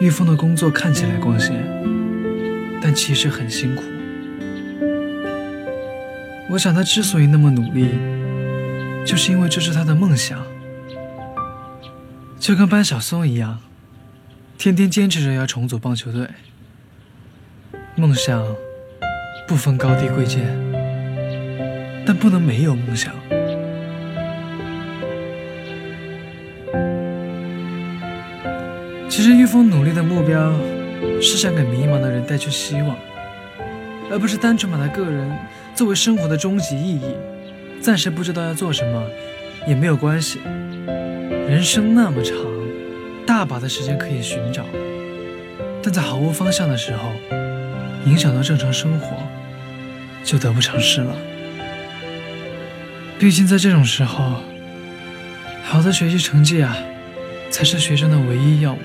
玉峰的工作看起来光鲜，但其实很辛苦。我想他之所以那么努力，就是因为这是他的梦想，就跟班小松一样，天天坚持着要重组棒球队。梦想不分高低贵贱，但不能没有梦想。其实玉峰努力的目标是想给迷茫的人带去希望，而不是单纯把他个人作为生活的终极意义。暂时不知道要做什么也没有关系，人生那么长，大把的时间可以寻找。但在毫无方向的时候，影响到正常生活，就得不偿失了。毕竟在这种时候，好的学习成绩啊。才是学生的唯一要务。